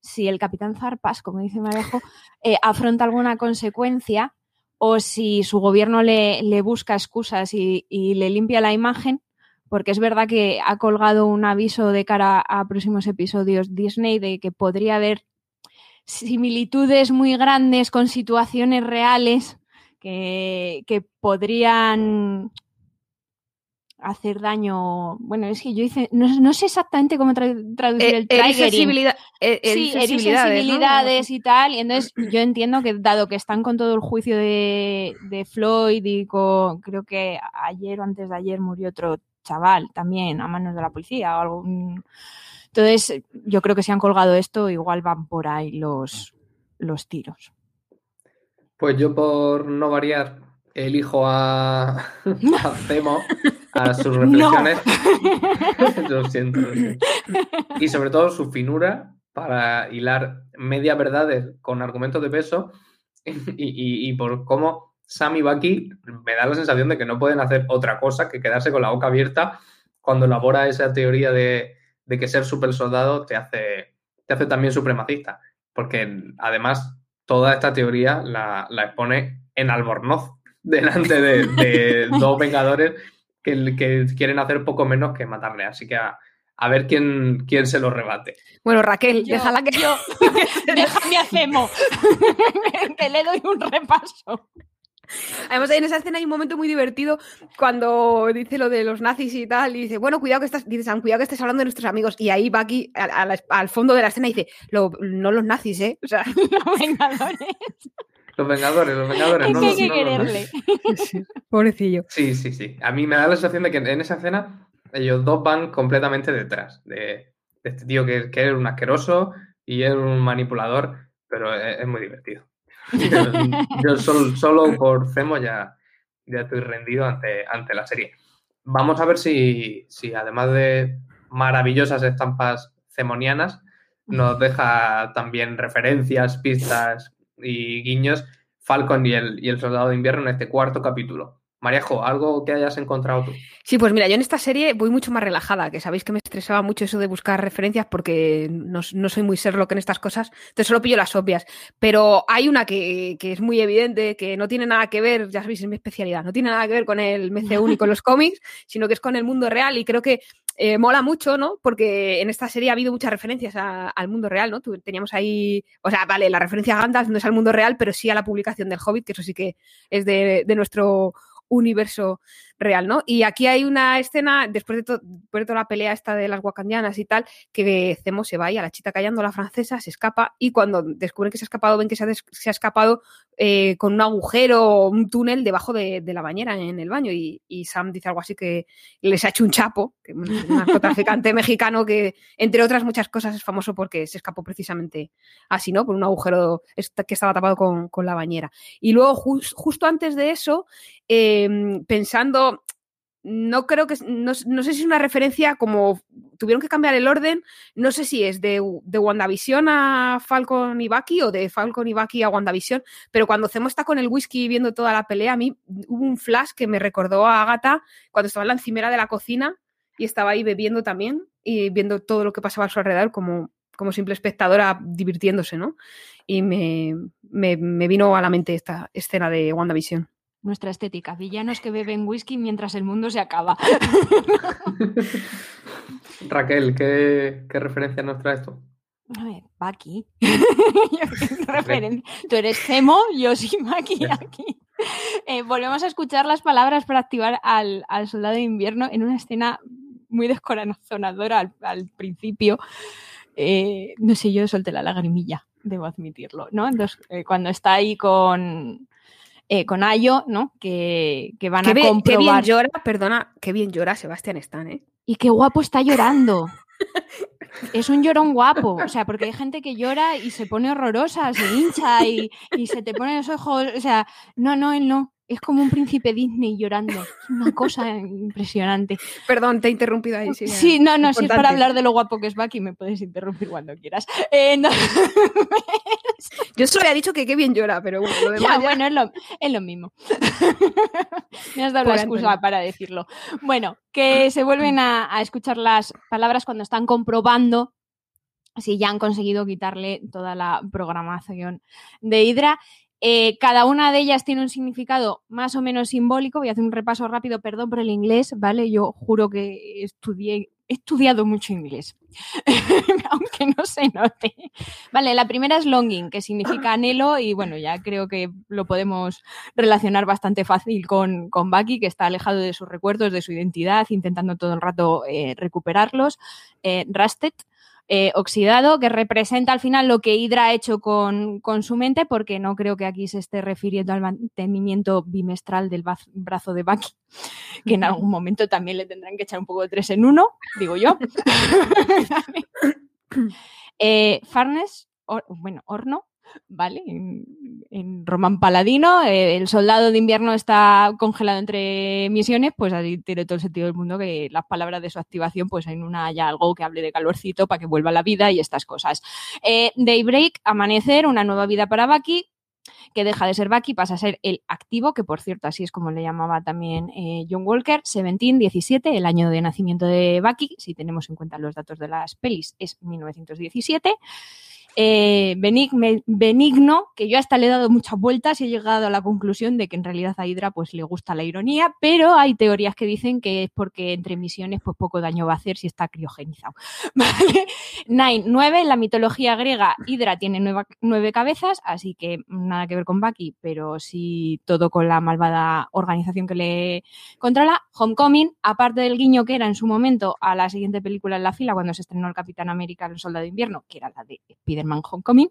si el capitán Zarpas, como dice Marejo, eh, afronta alguna consecuencia o si su gobierno le, busca excusas y, le limpia la imagen, porque es verdad que ha colgado un aviso de cara a próximos episodios Disney de que podría haber similitudes muy grandes con situaciones reales que podrían hacer daño. Bueno, es que yo hice, no, no sé exactamente cómo tra- traducir Eh, el triggering. sensibilidad- eh, Sí, sensibilidades, ¿no? y tal. Y entonces yo entiendo que dado que están con todo el juicio de, de Floyd y con, creo que ayer o antes de ayer murió otro chaval también a manos de la policía o algo. mm. Entonces yo creo que si han colgado esto igual van por ahí los, los tiros. Pues yo, por no variar, elijo a, a Zemo, a sus reflexiones. lo siento, lo siento. Y sobre todo su finura para hilar media verdades con argumentos de peso y, y- y por cómo Sam y Bucky me da la sensación de que no pueden hacer otra cosa que quedarse con la boca abierta cuando elabora esa teoría de, de que ser super soldado te hace, te hace también supremacista. Porque además toda esta teoría la, la expone en Albornoz, delante de, de dos Vengadores que, que quieren hacer poco menos que matarle. Así que a, a ver quién, quién se lo rebate. Bueno, Raquel, Yo- déjala que. yo- déjame a Cemo, que le doy un repaso. Además, en esa escena hay un momento muy divertido cuando dice lo de los nazis y tal, y dice, bueno, cuidado que estás, dice Sam, cuidado que estés hablando de nuestros amigos. Y ahí va aquí al, fondo de la escena y dice, "Lo- no los nazis, ¿eh? O sea, Los Vengadores. Los Vengadores, los Vengadores. Es no hay que quererle. pobrecillo. Sí, sí, sí. A mí me da la sensación de que en esa escena ellos dos van completamente detrás de, de este tío que, que es un asqueroso y es un manipulador, pero es, es muy divertido. Yo, yo solo, solo por Cemo ya, ya estoy rendido ante, ante la serie. Vamos a ver si, si además de maravillosas estampas cemonianas, nos deja también referencias, pistas y guiños Falcon y el, y el Soldado de Invierno en este cuarto capítulo. Maríajo, ¿algo que hayas encontrado tú? Sí, pues mira, yo en esta serie voy mucho más relajada, que sabéis que me estresaba mucho eso de buscar referencias porque no, no soy muy Sherlock en estas cosas, entonces solo pillo las obvias. Pero hay una que, que es muy evidente, que no tiene nada que ver, ya sabéis, es mi especialidad, no tiene nada que ver con el MCU ni con los cómics, sino que es con el mundo real y creo que eh, mola mucho, ¿no? Porque en esta serie ha habido muchas referencias al mundo real, ¿no? Teníamos ahí, o sea, vale, la referencia a Gandalf no es al mundo real, pero sí a la publicación del Hobbit, que eso sí que es de, de nuestro universo real, ¿no? Y aquí hay una escena, después de, después de toda la pelea esta de las wakandianas y tal, que Zemo se va y a la chita callando la francesa, se escapa y cuando descubren que se ha escapado, ven que se ha, se ha escapado eh, con un agujero o un túnel debajo de, la bañera en el baño y, Sam dice algo así que les ha hecho un chapo, un narcotraficante mexicano que, entre otras muchas cosas, es famoso porque se escapó precisamente así, ¿no? Por un agujero que estaba tapado con, la bañera. Y luego, jus- justo antes de eso, eh, pensando, no creo que, no, sé si es una referencia como tuvieron que cambiar el orden, no sé si es de, de WandaVision a Falcon y Bucky o de Falcon y Bucky a WandaVision, pero cuando Zemo está con el whisky viendo toda la pelea, a mí hubo un flash que me recordó a Agatha cuando estaba en la encimera de la cocina y estaba ahí bebiendo también y viendo todo lo que pasaba a su alrededor como, como simple espectadora divirtiéndose, ¿no? Y me, me, me vino a la mente esta escena de WandaVision. Nuestra estética, villanos que beben whisky mientras el mundo se acaba. Raquel, ¿qué, qué referencia nos traes tú? A ver. Referencia. Tú eres Cemo, yo soy Bucky aquí. Eh, volvemos a escuchar las palabras para activar al, al soldado de invierno en una escena muy descorazonadora al, al principio. Eh, no sé, yo solté la lagrimilla, debo admitirlo, ¿no? Entonces, eh, cuando está ahí con, eh, con Ayo, ¿no? Que, que van Qué, a bien- qué comprobar. bien llora, perdona, qué bien llora Sebastián Stan, ¿eh? Y qué guapo está llorando. Es un llorón guapo, o sea, porque hay gente que llora y se pone horrorosa, se hincha y, y se te ponen los ojos, o sea, no, no, él no. Es como un príncipe Disney llorando. Es una cosa impresionante. Perdón, te he interrumpido ahí. Sí, Sí, no, no, si es para hablar de lo guapo que es Bucky, me puedes interrumpir cuando quieras. Eh, no. Yo solo había dicho que qué bien llora, pero bueno, lo demás. Ya, ya- bueno, es lo, es lo mismo. Me has dado Por la excusa Antonio. para decirlo. Bueno, que se vuelven a, a escuchar las palabras cuando están comprobando si ya han conseguido quitarle toda la programación de Hydra. Eh, cada una de ellas tiene un significado más o menos simbólico. Voy a hacer un repaso rápido, perdón por el inglés, ¿vale? Yo juro que estudié, he estudiado mucho inglés, aunque no se note. Vale, la primera es longing, que significa anhelo, y bueno, ya creo que lo podemos relacionar bastante fácil con, con Bucky, que está alejado de sus recuerdos, de su identidad, intentando todo el rato eh, recuperarlos. Eh, Rusted, eh, oxidado, que representa al final lo que Hydra ha hecho con, con su mente, porque no creo que aquí se esté refiriendo al mantenimiento bimestral del brazo de Bucky, que en algún momento también le tendrán que echar un poco de tres en uno, digo yo. eh, Farnes, or- bueno, horno, ¿vale? En, en Roman Paladino, eh, el soldado de invierno está congelado entre misiones, pues así tiene todo el sentido del mundo que las palabras de su activación, pues en una haya algo que hable de calorcito para que vuelva la vida y estas cosas. Eh, Daybreak, amanecer, una nueva vida para Bucky, que deja de ser Bucky, pasa a ser el activo, que por cierto así es como le llamaba también eh, John Walker, 17, 17, el año de nacimiento de Bucky, si tenemos en cuenta los datos de las pelis, es 1917. Eh, benigno, que yo hasta le he dado muchas vueltas y he llegado a la conclusión de que en realidad a Hydra pues le gusta la ironía, pero hay teorías que dicen que es porque entre misiones pues poco daño va a hacer si está criogenizado. ¿Vale? Nine, nueve, en la mitología griega Hydra tiene nueve cabezas, así que nada que ver con Bucky, pero sí todo con la malvada organización que le controla. Homecoming, aparte del guiño que era en su momento a la siguiente película en la fila cuando se estrenó el Capitán América, el Soldado de Invierno, que era la de Spider-Man Homecoming,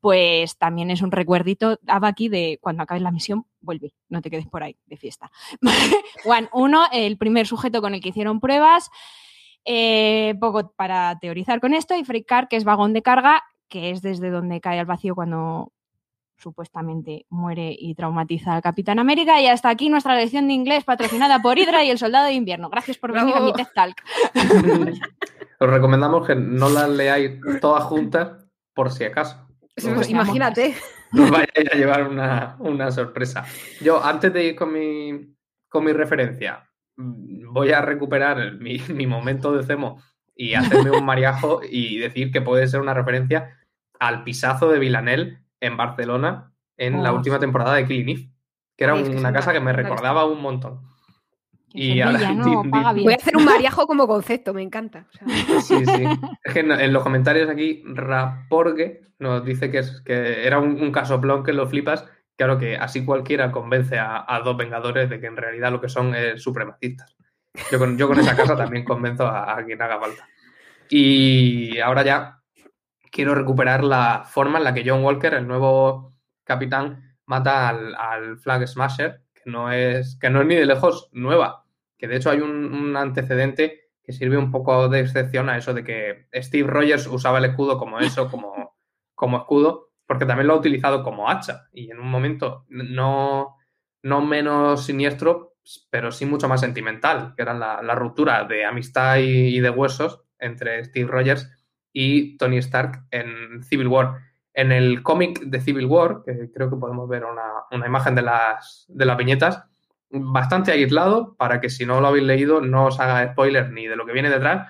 pues también es un recuerdito a Bucky de cuando acabes la misión, vuelve, no te quedes por ahí de fiesta. One, uno, el primer sujeto con el que hicieron pruebas, eh, poco para teorizar con esto, y Freight Car, que es vagón de carga, que es desde donde cae al vacío cuando supuestamente muere y traumatiza al Capitán América. Y hasta aquí nuestra lección de inglés patrocinada por Hydra y el Soldado de Invierno. Gracias por venir a mi TED Talk. Os recomendamos que no las leáis todas juntas por si acaso. Pues, imagínate. no os vayáis a llevar una, una sorpresa. Yo, antes de ir con mi, con mi referencia, mm, voy a recuperar mi, mi momento de Cemo y hacerme un mariajo y decir que puede ser una referencia al pisazo de Vilanel en Barcelona en la última temporada de Eve, que era una casa que me recordaba un montón. Y ahora- villano di- paga di- bien. Voy a hacer un mariajo como concepto, me encanta. O sea, Sí, sí. Es que en, en los comentarios aquí, Raporgue nos dice que, es, que era un, un casoplón que lo flipas. Claro que así cualquiera convence a, a dos Vengadores de que en realidad lo que son es supremacistas. Yo con, yo con esa casa también convenzo a, a quien haga falta. Y ahora ya quiero recuperar la forma en la que John Walker, el nuevo capitán, mata al, al Flag Smasher, que no, es, que no es ni de lejos nueva. Que de hecho hay un, antecedente que sirve un poco de excepción a eso de que Steve Rogers usaba el escudo como eso, como, como escudo, porque también lo ha utilizado como hacha. Y en un momento no, no menos siniestro, pero sí mucho más sentimental, que era la, la ruptura de amistad y, y de huesos entre Steve Rogers y Tony Stark en Civil War. En el cómic de Civil War, que creo que podemos ver una, una imagen de las, de las viñetas, bastante aislado para que si no lo habéis leído no os haga spoiler ni de lo que viene detrás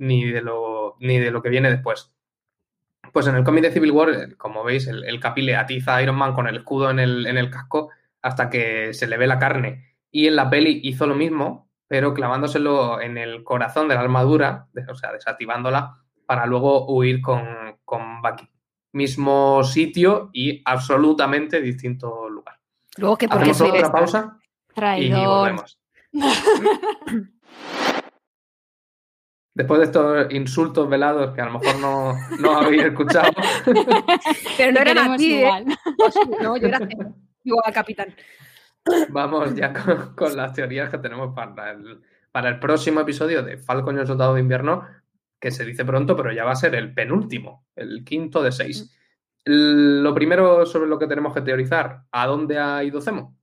ni de lo, ni de lo que viene después. Pues en el cómic de Civil War, eh, como veis, el, el Capi le atiza a Iron Man con el escudo en el, en el casco hasta que se le ve la carne. Y en la peli hizo lo mismo, pero clavándoselo en el corazón de la armadura, o sea, desactivándola, para luego huir con, con Bucky. Mismo sitio y absolutamente distinto lugar. luego que porque Hacemos otra pausa Traidor. volvemos. Después de estos insultos velados que a lo mejor no, no habéis escuchado, Pero no eran a ti, ¿eh? igual. No, yo era igual al capitán. vamos ya con, con las teorías que tenemos para el, para el próximo episodio de Falcon y el Soldado de Invierno, que se dice pronto, pero ya va a ser el penúltimo, el quinto de seis. Lo primero sobre lo que tenemos que teorizar, ¿a dónde ha ido Zemo?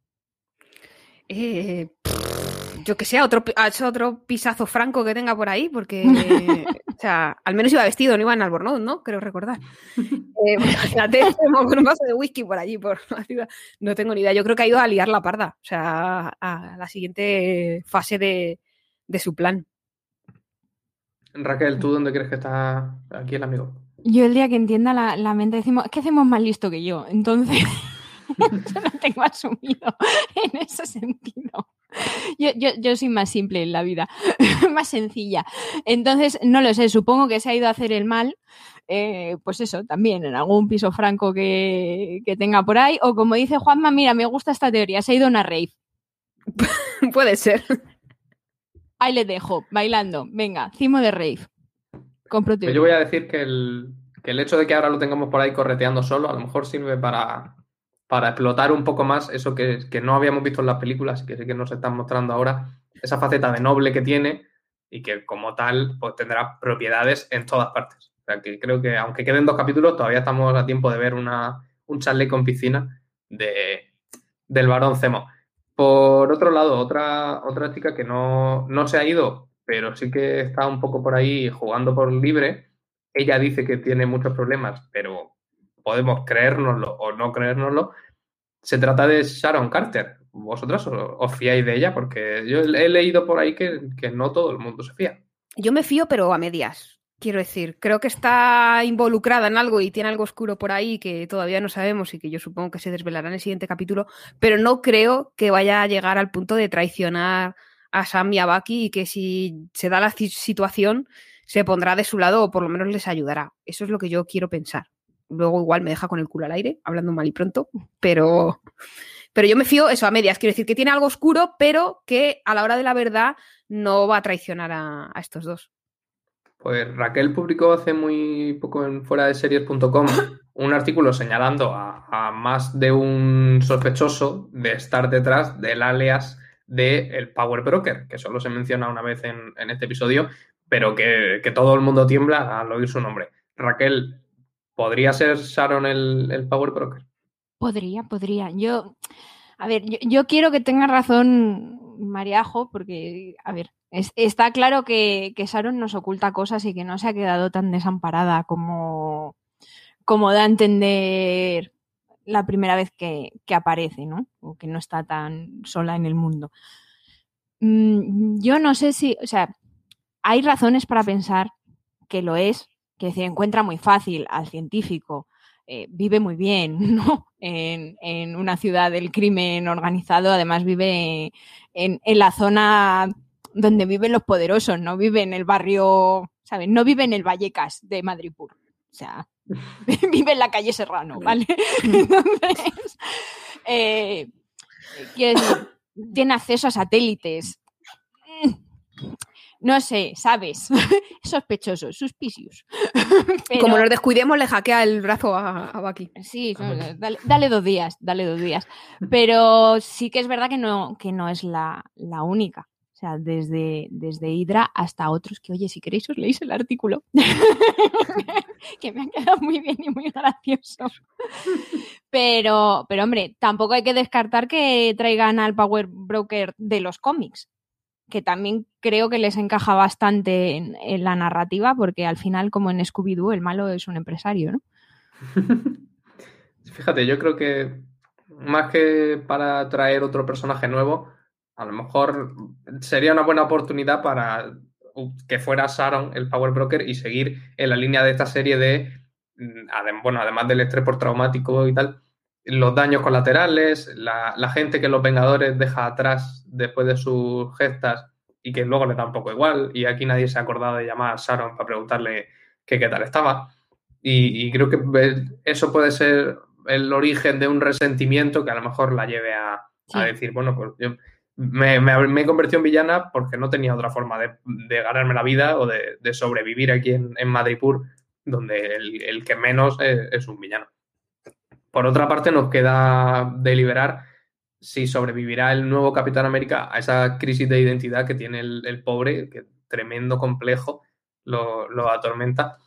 Eh, pff, yo que sé, otro, hecho otro pisazo franco que tenga por ahí, porque, o sea, al menos iba vestido, no iba en Albornoz, ¿no? Creo recordar. Eh, imagínate, con un vaso de whisky por allí, por la ciudad. No tengo ni idea. Yo creo que ha ido a liar la parda, o sea, a la siguiente fase de, de su plan. Raquel, ¿tú dónde crees que está aquí el amigo? Yo el día que entienda la, la mente decimos, es que hacemos más listo que yo, entonces yo lo tengo asumido en ese sentido. Yo, yo, yo soy más simple en la vida, más sencilla. Entonces, no lo sé, supongo que se ha ido a hacer el mal, eh, pues eso, también en algún piso franco que, que tenga por ahí, o como dice Juanma, mira, me gusta esta teoría, se ha ido a una rave. Puede ser. Ahí le dejo, bailando, venga, cimo de rave. Compro teoría. yo voy a decir que el, que el hecho de que ahora lo tengamos por ahí correteando solo, a lo mejor sirve para, para explotar un poco más eso que, que no habíamos visto en las películas y que sí que nos están mostrando ahora, esa faceta de noble que tiene y que como tal pues tendrá propiedades en todas partes. O sea que creo que aunque queden dos capítulos, todavía estamos a tiempo de ver una, un chalet con piscina de, del varón Zemo. Por otro lado, otra, otra chica que no, no se ha ido, pero sí que está un poco por ahí jugando por libre. Ella dice que tiene muchos problemas, pero podemos creérnoslo o no creérnoslo. Se trata de Sharon Carter. ¿Vosotras os, os fiáis de ella? Porque yo he leído por ahí que, que no todo el mundo se fía. Yo me fío, pero a medias. Quiero decir, creo que está involucrada en algo y tiene algo oscuro por ahí que todavía no sabemos y que yo supongo que se desvelará en el siguiente capítulo, pero no creo que vaya a llegar al punto de traicionar a Sam y a Bucky y que si se da la ci- situación se pondrá de su lado o por lo menos les ayudará. Eso es lo que yo quiero pensar. Luego igual me deja con el culo al aire, hablando mal y pronto, pero, pero yo me fío eso a medias. Quiero decir que tiene algo oscuro, pero que a la hora de la verdad no va a traicionar a, a estos dos. Pues Raquel publicó hace muy poco en fuera de series.com un artículo señalando a, a más de un sospechoso de estar detrás del alias de el Power Broker, que solo se menciona una vez en, en este episodio, pero que, que todo el mundo tiembla al oír su nombre. Raquel, ¿podría ser Sharon el, el Power Broker? Podría, podría. Yo, a ver, yo, quiero que tenga razón Mariajo, porque, a ver, es- está claro que, que Sharon nos oculta cosas y que no se ha quedado tan desamparada como, como da a entender la primera vez que, que aparece, ¿no? O que no está tan sola en el mundo. Mm, yo no sé si, o sea, hay razones para pensar que lo es, que se encuentra muy fácil al científico, eh, vive muy bien, ¿no? En, en una ciudad del crimen organizado, además vive en, en la zona donde viven los poderosos, no vive en el barrio, ¿sabes? No vive en el Vallecas de Madripur. O sea, vive en la calle Serrano, ¿vale? Entonces, eh, decir, tiene acceso a satélites. No sé, ¿sabes? Sospechoso, suspicious. Pero- Como nos descuidemos, le hackea el brazo a, a Bucky. Sí, no, dale, dale dos días, dale dos días. Pero sí que es verdad que no, que no es la, la única. O sea, desde, desde Hydra hasta otros que, oye, si queréis os leéis el artículo. que me ha quedado muy bien y muy gracioso. Pero, pero hombre, tampoco hay que descartar que traigan al Power Broker de los cómics, que también creo que les encaja bastante en, la narrativa, porque al final, como en Scooby-Doo, el malo es un empresario, ¿no? Fíjate, yo creo que más que para traer otro personaje nuevo, a lo mejor sería una buena oportunidad para que fuera Sharon el Power Broker y seguir en la línea de esta serie de, mm, bueno, además del estrés por traumático y tal, los daños colaterales, la, la gente que los Vengadores deja atrás después de sus gestas y que luego le da un poco igual. Y aquí nadie se ha acordado de llamar a Sharon para preguntarle que qué tal estaba. Y, y creo que eso puede ser el origen de un resentimiento que a lo mejor la lleve a, a decir, bueno, pues yo me, me- me he convertido en villana porque no tenía otra forma de, de ganarme la vida o de, de sobrevivir aquí en, en Madripur, donde el, el que menos es, es un villano. Por otra parte, nos queda deliberar si sobrevivirá el nuevo Capitán América a esa crisis de identidad que tiene el, pobre, que tremendo complejo lo, atormenta,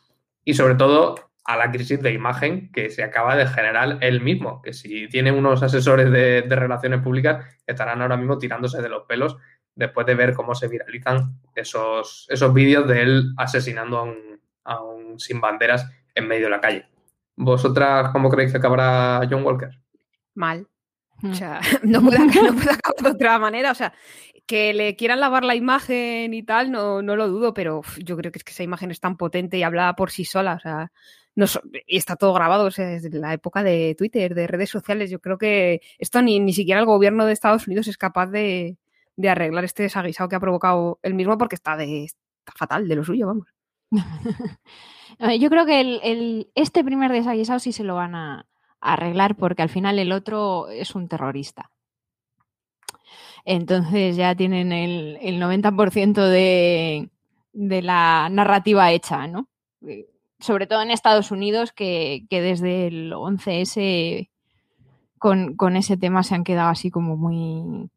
y sobre todo a la crisis de imagen que se acaba de generar él mismo, que si tiene unos asesores de, relaciones públicas estarán ahora mismo tirándose de los pelos después de ver cómo se viralizan esos, esos vídeos de él asesinando a un sin banderas en medio de la calle. ¿Vosotras cómo creéis que acabará John Walker? Mal. O sea, no puede, no puede acabar de otra manera. O sea, que le quieran lavar la imagen y tal, no, no lo dudo, pero uf, yo creo que es que esa imagen es tan potente y hablada por sí sola. O sea, no so- y está todo grabado o sea, desde la época de Twitter, de redes sociales. Yo creo que esto ni, ni siquiera el gobierno de Estados Unidos es capaz de, de arreglar este desaguisado que ha provocado él mismo porque está, de, está fatal de lo suyo, vamos. Yo creo que el, el- este primer desaguisado sí se lo van a, a arreglar porque al final el otro es un terrorista. Entonces ya tienen el, el 90% de, de la narrativa hecha, ¿no? Eh, Sobre todo en Estados Unidos, que, que desde el 11S con, con ese tema se han quedado así como muy,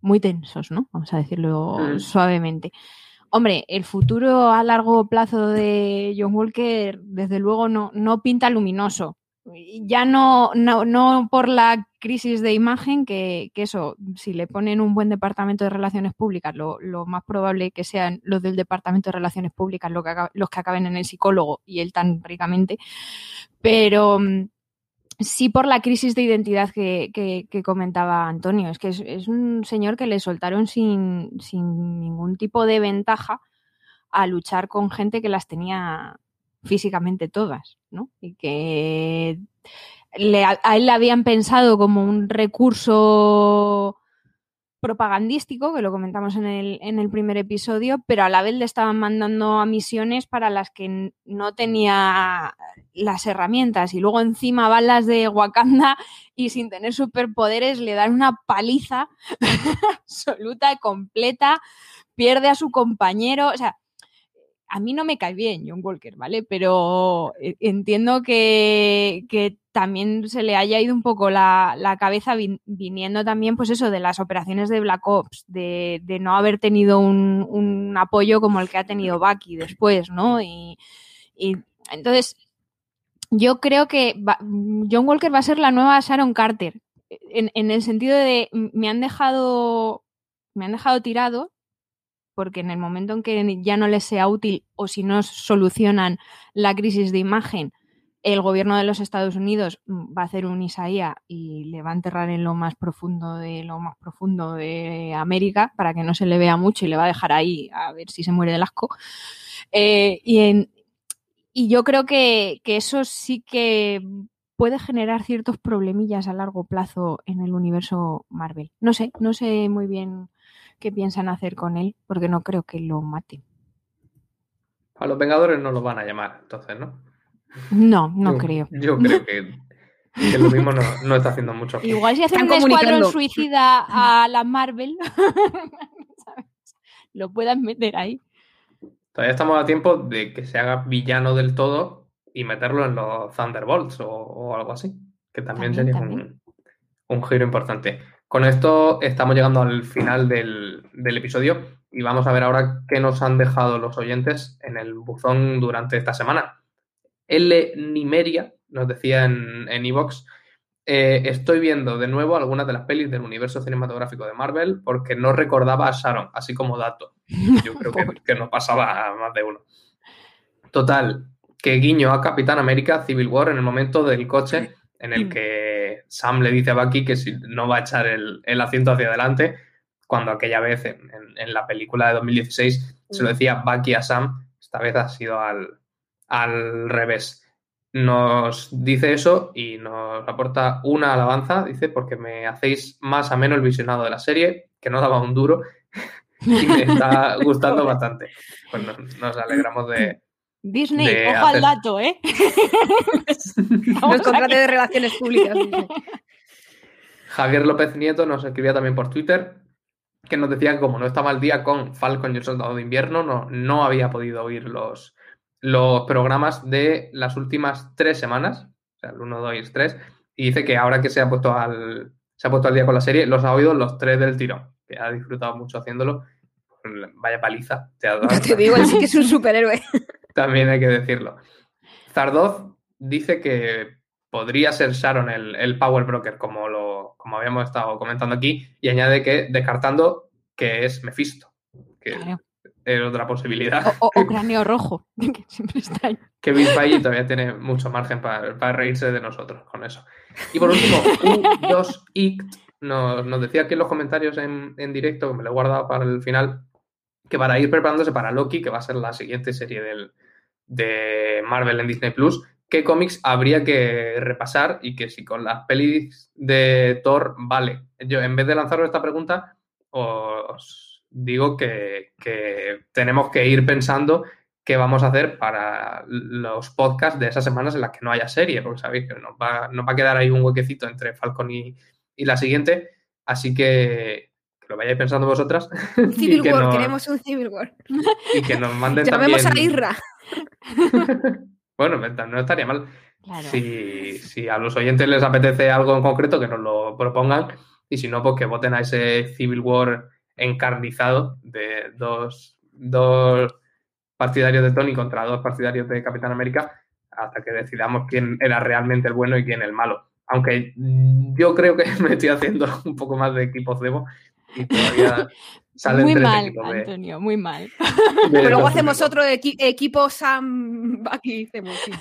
muy tensos, ¿no? Vamos a decirlo Mm. suavemente. Hombre, el futuro a largo plazo de John Walker, desde luego, no, no pinta luminoso. Ya no, no, no por la crisis de imagen, que, que eso, si le ponen un buen departamento de relaciones públicas, lo, lo más probable que sean los del departamento de relaciones públicas lo que los que acaben en el psicólogo y él tan ricamente. Pero mm, sí por la crisis de identidad que, que- que comentaba Antonio. Es que es, un señor que le soltaron sin, sin ningún tipo de ventaja a luchar con gente que las tenía físicamente todas, ¿no? Y que le- a él le habían pensado como un recurso propagandístico, que lo comentamos en el, en el primer episodio, pero a la vez le estaban mandando a misiones para las que no tenía las herramientas. Y luego encima van las de Wakanda y sin tener superpoderes le dan una paliza absoluta, completa, pierde a su compañero, o sea, a mí no me cae bien John Walker, ¿vale? Pero eh, entiendo que, que también se le haya ido un poco la, la cabeza vin- viniendo también, pues eso, de las operaciones de Black Ops, de, de no haber tenido un, un apoyo como el que ha tenido Bucky después, ¿no? Y, y entonces, yo creo que va- John Walker va a ser la nueva Sharon Carter, en, en el sentido de me han dejado, me han dejado tirado porque en el momento en que ya no les sea útil o si no solucionan la crisis de imagen, el gobierno de los Estados Unidos mm, va a hacer un Isaías y le va a enterrar en lo más profundo de lo más profundo de América para que no se le vea mucho y le va a dejar ahí a ver si se muere del asco. Eh, y, yo creo que eso sí que puede generar ciertos problemillas a largo plazo en el universo Marvel. No sé, no sé muy bien qué piensan hacer con él, porque no creo que lo maten. A los Vengadores no los van a llamar, entonces, ¿no? No, no Yo- creo. Yo creo que, que lo mismo no, no está haciendo mucho. Igual si hacen un escuadrón suicida a la Marvel, ¿sabes? lo puedan meter ahí. Todavía estamos a tiempo de que se haga villano del todo y meterlo en los Thunderbolts o, o algo así, que también, También, sería también. Un, un giro importante. Con esto estamos llegando al final del, del episodio y vamos a ver ahora qué nos han dejado los oyentes en el buzón durante esta semana. L. Nimeria nos decía en en Evox, eh, estoy viendo de nuevo algunas de las pelis del universo cinematográfico de Marvel porque no recordaba a Sharon, así como dato. Yo creo que, que nos pasaba a más de uno. Total, que guiño a Capitán América Civil War en el momento del coche en el que Sam le dice a Bucky que si no va a echar el, el asiento hacia adelante, cuando aquella vez en, en- en la película de 2016 se lo decía Bucky a Sam, esta vez ha sido al, al revés. Nos dice eso y nos aporta una alabanza, dice, porque me hacéis más ameno el visionado de la serie, que no daba un duro y me está gustando bastante. Pues nos, nos alegramos de, Disney, De ojo al dato, ¿eh? Los contratos de relaciones públicas. Javier López Nieto nos escribía también por Twitter que nos decía que como no estaba al día con Falcon y el Soldado de Invierno, no, no había podido oír los, los programas de las últimas tres semanas, o sea, el 1, 2 y 3, y dice que ahora que se ha puesto al, se ha puesto al día con la serie, los ha oído los tres del tirón, que ha disfrutado mucho haciéndolo. Vaya paliza, te ha dado. Te digo, él sí que es un superhéroe. También hay que decirlo. Zardoz dice que podría ser Sharon el, el Power Broker, como, lo, como habíamos estado comentando aquí, y añade que descartando que es Mephisto, que Claro. es otra posibilidad. O, o- o cráneo rojo, que siempre está ahí. que Bill Paggi todavía tiene mucho margen para, para reírse de nosotros con eso. Y por último, U2ICT nos, nos decía aquí en los comentarios en, en directo, que me lo he guardado para el final, que para ir preparándose para Loki, que va a ser la siguiente serie del, de Marvel en Disney Plus, qué cómics habría que repasar y que si con las pelis de Thor vale. Yo, en vez de lanzaros esta pregunta, os digo que, que tenemos que ir pensando qué vamos a hacer para los podcasts de esas semanas en las que no haya serie, porque sabéis que nos va, nos va a quedar ahí un huequecito entre Falcon y, y la siguiente, así que, lo vayáis pensando vosotras. y Civil que War, nos- queremos un Civil War. y que nos manden Llamemos también... a Irra. bueno, no estaría mal. Claro. Si, si a los oyentes les apetece algo en concreto, que nos lo propongan. Y si no, pues que voten a ese Civil War encarnizado de dos, dos partidarios de Tony contra dos partidarios de Capitán América hasta que decidamos quién era realmente el bueno y quién el malo. Aunque yo creo que me estoy haciendo un poco más de equipo cebo y todavía salen Muy tres mal, equipos de, Antonio, muy mal. de Pero luego hacemos otro equi- equipo Sam hacemos, sí.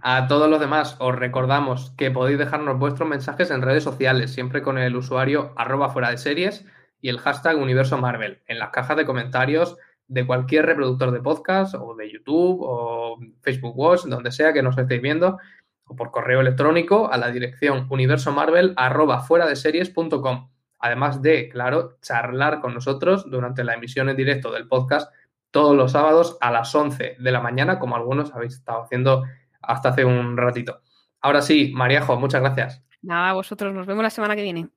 A todos los demás os recordamos que podéis dejarnos vuestros mensajes en redes sociales, siempre con el usuario arroba fuera de series y el hashtag universo Marvel, en las cajas de comentarios de cualquier reproductor de podcast o de YouTube o Facebook Watch, donde sea que nos estéis viendo, o por correo electrónico a la dirección universomarvel.com. Además de, claro, charlar con nosotros durante la emisión en directo del podcast todos los sábados a las 11 de la mañana, como algunos habéis estado haciendo hasta hace un ratito. Ahora sí, Mariajo, muchas gracias. Nada, vosotros, nos vemos la semana que viene.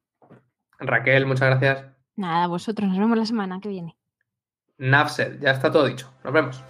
Raquel, muchas gracias. Nada, vosotros, nos vemos la semana que viene. Nafsel, ya está todo dicho. Nos vemos.